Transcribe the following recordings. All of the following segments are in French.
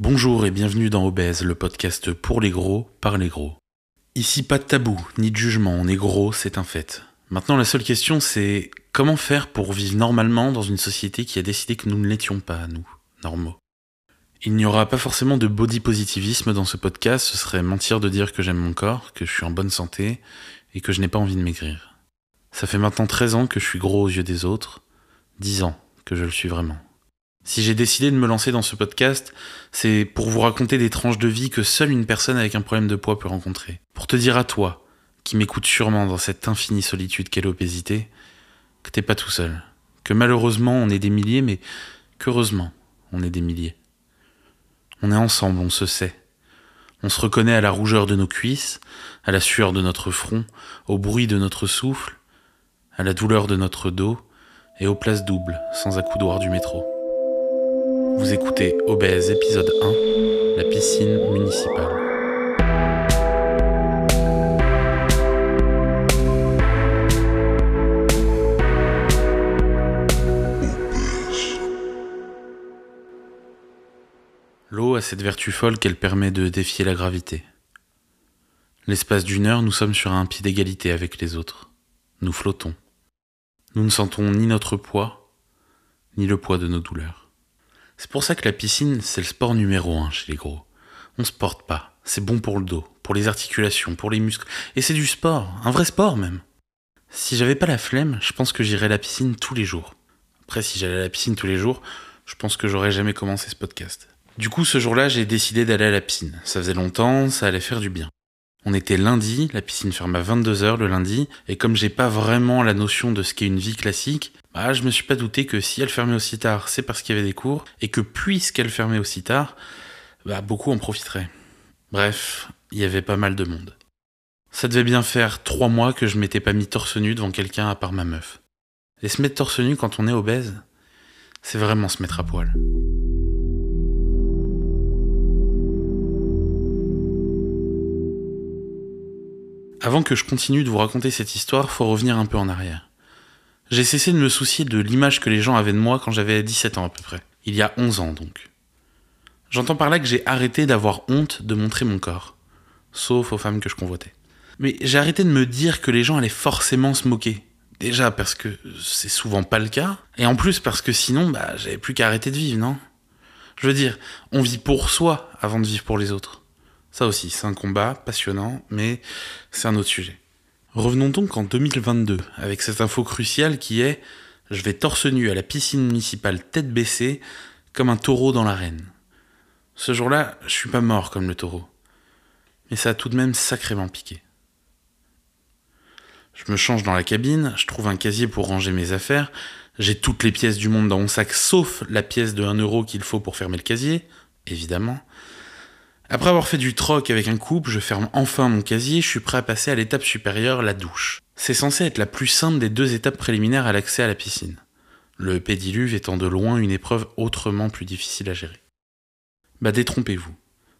Bonjour et bienvenue dans Obèse, le podcast pour les gros, par les gros. Ici pas de tabou, ni de jugement, on est gros, c'est un fait. Maintenant la seule question c'est comment faire pour vivre normalement dans une société qui a décidé que nous ne l'étions pas, nous, normaux? Il n'y aura pas forcément de body positivisme dans ce podcast, ce serait mentir de dire que j'aime mon corps, que je suis en bonne santé et que je n'ai pas envie de maigrir. Ça fait maintenant 13 ans que je suis gros aux yeux des autres, 10 ans que je le suis vraiment. Si j'ai décidé de me lancer dans ce podcast, c'est pour vous raconter des tranches de vie que seule une personne avec un problème de poids peut rencontrer. Pour te dire à toi, qui m'écoute sûrement dans cette infinie solitude qu'est l'obésité, que t'es pas tout seul. Que malheureusement on est des milliers, mais qu'heureusement on est des milliers. On est ensemble, on se sait. On se reconnaît à la rougeur de nos cuisses, à la sueur de notre front, au bruit de notre souffle, à la douleur de notre dos et aux places doubles sans accoudoir du métro. Vous écoutez Obèse épisode 1, la piscine municipale. L'eau a cette vertu folle qu'elle permet de défier la gravité. L'espace d'une heure, nous sommes sur un pied d'égalité avec les autres. Nous flottons. Nous ne sentons ni notre poids, ni le poids de nos douleurs. C'est pour ça que la piscine, c'est le sport numéro un chez les gros. On se porte pas. C'est bon pour le dos, pour les articulations, pour les muscles. Et c'est du sport, un vrai sport même. Si j'avais pas la flemme, je pense que j'irais à la piscine tous les jours. Après, si j'allais à la piscine tous les jours, je pense que j'aurais jamais commencé ce podcast. Du coup, ce jour-là, j'ai décidé d'aller à la piscine. Ça faisait longtemps, ça allait faire du bien. On était lundi, la piscine ferme à 22h le lundi, et comme j'ai pas vraiment la notion de ce qu'est une vie classique, bah, je me suis pas douté que si elle fermait aussi tard, c'est parce qu'il y avait des cours, et que puisqu'elle fermait aussi tard, bah, beaucoup en profiteraient. Bref, il y avait pas mal de monde. Ça devait bien faire trois mois que je m'étais pas mis torse nu devant quelqu'un à part ma meuf. Et se mettre torse nu quand on est obèse, c'est vraiment se mettre à poil. Avant que je continue de vous raconter cette histoire, faut revenir un peu en arrière. J'ai cessé de me soucier de l'image que les gens avaient de moi quand j'avais 17 ans à peu près. Il y a 11 ans donc. J'entends par là que j'ai arrêté d'avoir honte de montrer mon corps. Sauf aux femmes que je convoitais. Mais j'ai arrêté de me dire que les gens allaient forcément se moquer. Déjà parce que c'est souvent pas le cas, et en plus parce que sinon, bah, j'avais plus qu'à arrêter de vivre, non? Je veux dire, on vit pour soi avant de vivre pour les autres. Ça aussi, c'est un combat passionnant, mais c'est un autre sujet. Revenons donc en 2022 avec cette info cruciale qui est je vais torse nu à la piscine municipale tête baissée comme un taureau dans l'arène. Ce jour-là, je suis pas mort comme le taureau, mais ça a tout de même sacrément piqué. Je me change dans la cabine, je trouve un casier pour ranger mes affaires, j'ai toutes les pièces du monde dans mon sac sauf la pièce de 1 euro qu'il faut pour fermer le casier, évidemment. Après avoir fait du troc avec un couple, je ferme enfin mon casier, je suis prêt à passer à l'étape supérieure, la douche. C'est censé être la plus simple des deux étapes préliminaires à l'accès à la piscine. Le pédiluve étant de loin une épreuve autrement plus difficile à gérer. Bah détrompez-vous.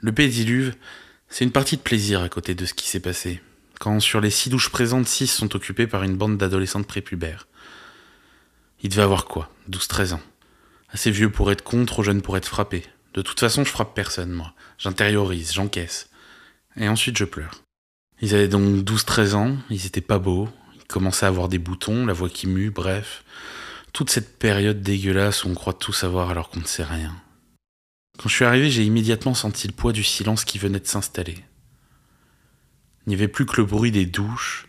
Le pédiluve, c'est une partie de plaisir à côté de ce qui s'est passé. Quand sur les six douches présentes, six sont occupées par une bande d'adolescentes prépubères. Il devait avoir quoi? 12-13 ans. Assez vieux pour être contre, jeune pour être frappé. De toute façon, je frappe personne, moi. J'intériorise, j'encaisse. Et ensuite, je pleure. Ils avaient donc 12-13 ans, ils étaient pas beaux, ils commençaient à avoir des boutons, la voix qui mue, bref. Toute cette période dégueulasse où on croit tout savoir alors qu'on ne sait rien. Quand je suis arrivé, j'ai immédiatement senti le poids du silence qui venait de s'installer. Il n'y avait plus que le bruit des douches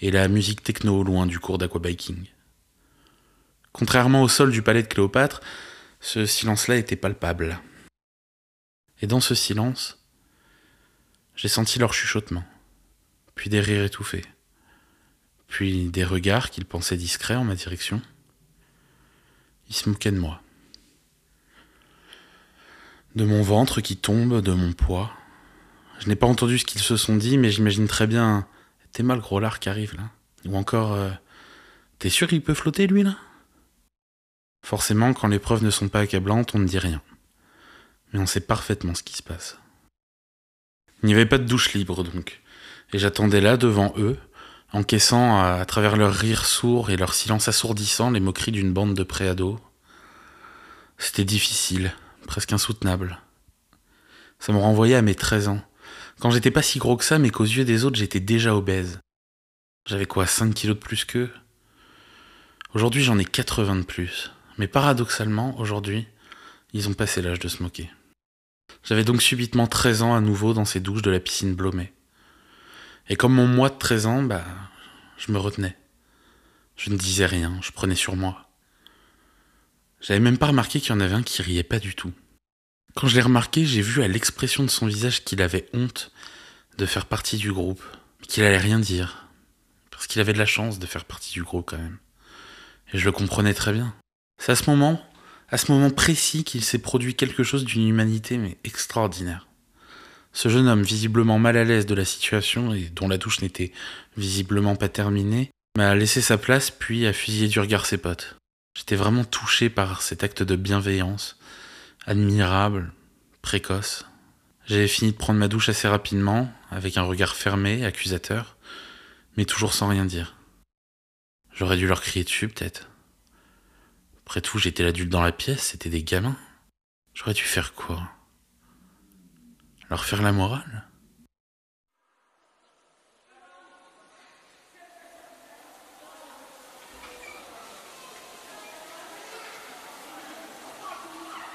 et la musique techno au loin du cours d'aquabiking. Contrairement au sol du palais de Cléopâtre, ce silence-là était palpable. Et dans ce silence, j'ai senti leur chuchotement, puis des rires étouffés, puis des regards qu'ils pensaient discrets en ma direction. Ils se moquaient de moi. De mon ventre qui tombe, de mon poids. Je n'ai pas entendu ce qu'ils se sont dit, mais j'imagine très bien. T'es mal gros lard qui arrive là. Ou encore. Euh, T'es sûr qu'il peut flotter lui là? Forcément, quand les preuves ne sont pas accablantes, on ne dit rien mais on sait parfaitement ce qui se passe. Il n'y avait pas de douche libre donc, et j'attendais là devant eux, encaissant à, travers leurs rires sourds et leur silence assourdissant les moqueries d'une bande de préados. C'était difficile, presque insoutenable. Ça me renvoyait à mes 13 ans. Quand j'étais pas si gros que ça, mais qu'aux yeux des autres, j'étais déjà obèse. J'avais quoi, 5 kilos de plus qu'eux? Aujourd'hui, j'en ai 80 de plus. Mais paradoxalement, aujourd'hui, ils ont passé l'âge de se moquer. J'avais donc subitement 13 ans à nouveau dans ces douches de la piscine Blomet. Et comme mon mois de 13 ans, bah, je me retenais. Je ne disais rien, je prenais sur moi. J'avais même pas remarqué qu'il y en avait un qui riait pas du tout. Quand je l'ai remarqué, j'ai vu à l'expression de son visage qu'il avait honte de faire partie du groupe, qu'il allait rien dire, parce qu'il avait de la chance de faire partie du groupe quand même. Et je le comprenais très bien. C'est à ce moment, à ce moment précis, qu'il s'est produit quelque chose d'une humanité mais extraordinaire. Ce jeune homme, visiblement mal à l'aise de la situation et dont la douche n'était visiblement pas terminée, m'a laissé sa place puis a fusillé du regard ses potes. J'étais vraiment touché par cet acte de bienveillance, admirable, précoce. J'avais fini de prendre ma douche assez rapidement, avec un regard fermé, accusateur, mais toujours sans rien dire. J'aurais dû leur crier dessus, peut-être. Après tout, j'étais l'adulte dans la pièce, c'était des gamins. J'aurais dû faire quoi? Leur faire la morale?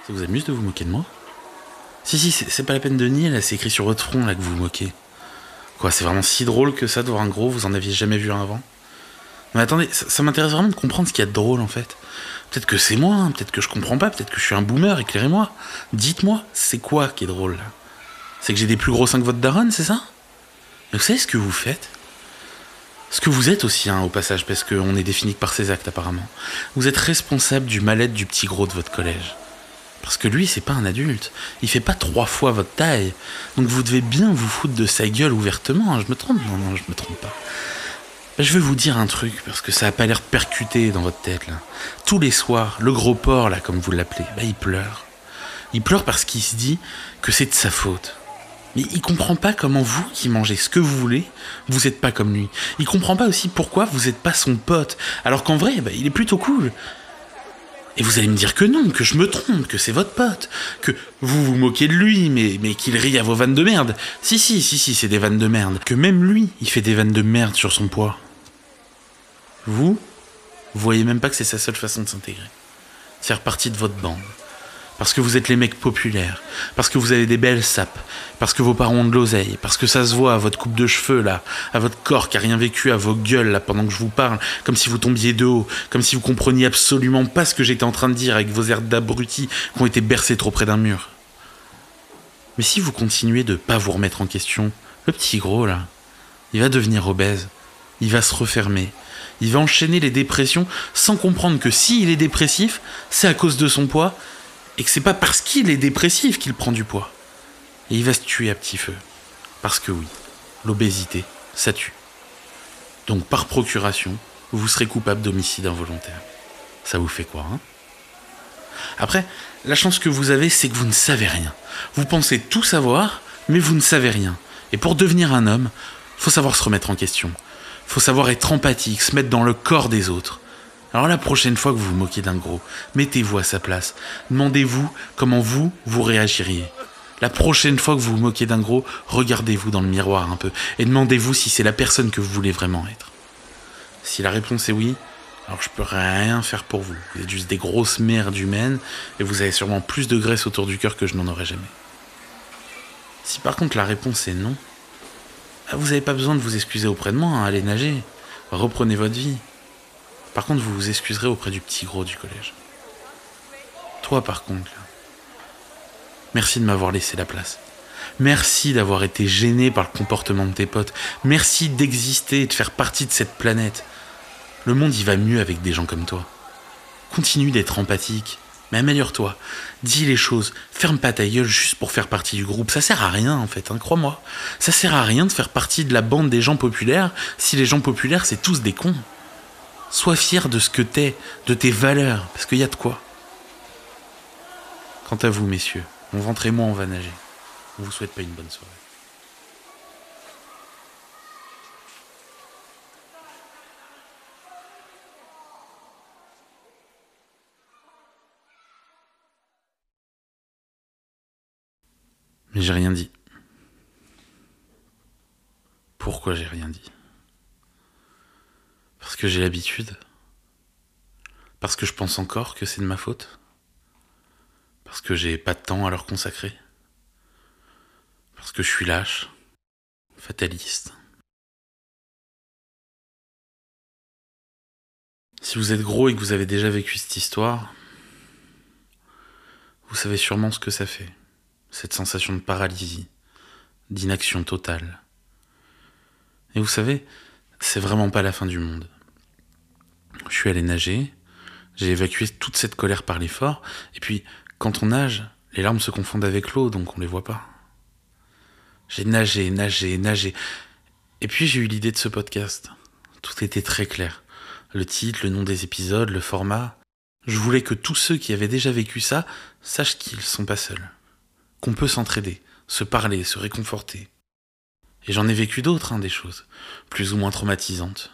Ça vous amuse de vous moquer de moi? Si, si, c'est pas la peine de nier, là, c'est écrit sur votre front, là, que vous vous moquez. Quoi, c'est vraiment si drôle que ça de voir un gros, vous en aviez jamais vu un avant? Mais attendez, ça, m'intéresse vraiment de comprendre ce qu'il y a de drôle, en fait. Peut-être que c'est moi, hein, peut-être que je comprends pas, peut-être que je suis un boomer, éclairez-moi. Dites-moi, c'est quoi qui est drôle, C'est que j'ai des plus gros seins que votre daronne, c'est ça? Mais vous savez ce que vous faites ce que vous êtes aussi, hein, au passage, parce qu'on est défini que par ses actes apparemment. Vous êtes responsable du mal-être du petit gros de votre collège. Parce que lui, c'est pas un adulte. Il fait pas trois fois votre taille. Donc vous devez bien vous foutre de sa gueule ouvertement. Hein. Je me trompe? Non, non, je me trompe pas. Ben, je vais vous dire un truc, parce que ça a pas l'air percuté dans votre tête. Tous les soirs, le gros porc, là, comme vous l'appelez, ben, il pleure. Il pleure parce qu'il se dit que c'est de sa faute. Mais il comprend pas comment vous, qui mangez ce que vous voulez, vous êtes pas comme lui. Il comprend pas aussi pourquoi vous êtes pas son pote. Alors qu'en vrai, ben, il est plutôt cool. Et vous allez me dire que non, que je me trompe, que c'est votre pote, que vous vous moquez de lui, mais, mais qu'il rit à vos vannes de merde. Si, si, si, si, c'est des vannes de merde. Que même lui, il fait des vannes de merde sur son poids. Vous, vous voyez même pas que c'est sa seule façon de s'intégrer. Faire partie de votre bande. Parce que vous êtes les mecs populaires, parce que vous avez des belles sapes, parce que vos parents ont de l'oseille, parce que ça se voit à votre coupe de cheveux là, à votre corps qui a rien vécu, à vos gueules là pendant que je vous parle, comme si vous tombiez de haut, comme si vous compreniez absolument pas ce que j'étais en train de dire avec vos airs d'abrutis qui ont été bercés trop près d'un mur. Mais si vous continuez de pas vous remettre en question, le petit gros là, il va devenir obèse, il va se refermer, il va enchaîner les dépressions sans comprendre que s'il est dépressif, c'est à cause de son poids et que c'est pas parce qu'il est dépressif qu'il prend du poids. Et il va se tuer à petit feu. Parce que oui, l'obésité, ça tue. Donc par procuration, vous serez coupable d'homicide involontaire. Ça vous fait quoi, hein? Après, la chance que vous avez, c'est que vous ne savez rien. Vous pensez tout savoir, mais vous ne savez rien. Et pour devenir un homme, faut savoir se remettre en question. Faut savoir être empathique, se mettre dans le corps des autres. Alors la prochaine fois que vous vous moquez d'un gros, mettez-vous à sa place. Demandez-vous comment vous, vous réagiriez. La prochaine fois que vous vous moquez d'un gros, regardez-vous dans le miroir un peu et demandez-vous si c'est la personne que vous voulez vraiment être. Si la réponse est oui, alors je peux rien faire pour vous. Vous êtes juste des grosses merdes humaines et vous avez sûrement plus de graisse autour du cœur que je n'en aurais jamais. Si par contre la réponse est non, vous n'avez pas besoin de vous excuser auprès de moi, hein, allez nager. Reprenez votre vie. Par contre, vous vous excuserez auprès du petit gros du collège. Toi, par contre, merci de m'avoir laissé la place. Merci d'avoir été gêné par le comportement de tes potes. Merci d'exister et de faire partie de cette planète. Le monde y va mieux avec des gens comme toi. Continue d'être empathique, mais améliore-toi. Dis les choses. Ferme pas ta gueule juste pour faire partie du groupe. Ça sert à rien, en fait, hein, crois-moi. Ça sert à rien de faire partie de la bande des gens populaires si les gens populaires, c'est tous des cons. Sois fier de ce que t'es, de tes valeurs, parce qu'il y a de quoi. Quant à vous, messieurs, mon ventre et moi, on va nager. On vous souhaite pas une bonne soirée. J'ai rien dit. Pourquoi j'ai rien dit? Parce que j'ai l'habitude. Parce que je pense encore que c'est de ma faute. Parce que j'ai pas de temps à leur consacrer. Parce que je suis lâche Fataliste. Si vous êtes gros et que vous avez déjà vécu cette histoire, vous savez sûrement ce que ça fait, cette sensation de paralysie, d'inaction totale. Et vous savez, c'est vraiment pas la fin du monde. Je suis allé nager, j'ai évacué toute cette colère par l'effort, et puis quand on nage, les larmes se confondent avec l'eau, donc on les voit pas. J'ai nagé, nagé, nagé. Et puis j'ai eu l'idée de ce podcast. Tout était très clair. Le titre, le nom des épisodes, le format. Je voulais que tous ceux qui avaient déjà vécu ça sachent qu'ils sont pas seuls. Qu'on peut s'entraider, se parler, se réconforter. Et j'en ai vécu d'autres, hein, des choses, plus ou moins traumatisantes.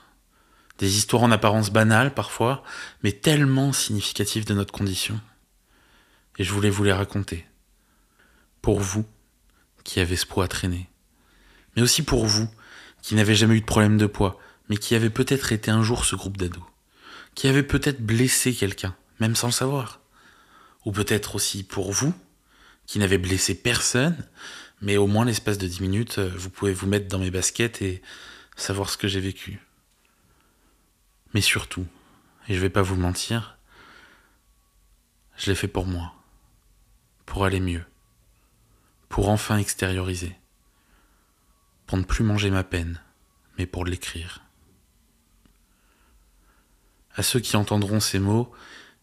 Des histoires en apparence banales parfois, mais tellement significatives de notre condition. Et je voulais vous les raconter. Pour vous, qui avez ce poids à traîner. Mais aussi pour vous, qui n'avez jamais eu de problème de poids, mais qui avez peut-être été un jour ce groupe d'ados. Qui avez peut-être blessé quelqu'un, même sans le savoir. Ou peut-être aussi pour vous, qui n'avez blessé personne, mais au moins l'espace de 10 minutes, euh, vous pouvez vous mettre dans mes baskets et savoir ce que j'ai vécu. Mais surtout, et je vais pas vous mentir, je l'ai fait pour moi, pour aller mieux, pour enfin extérioriser, pour ne plus manger ma peine, mais pour l'écrire. À ceux qui entendront ces mots,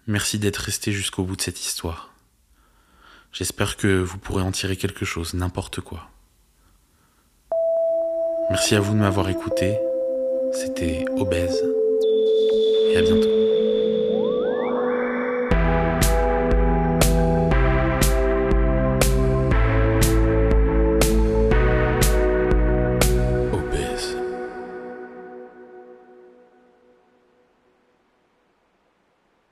merci d'être restés jusqu'au bout de cette histoire. J'espère que vous pourrez en tirer quelque chose, n'importe quoi. Merci à vous de m'avoir écouté. C'était Obèse. Et à bientôt.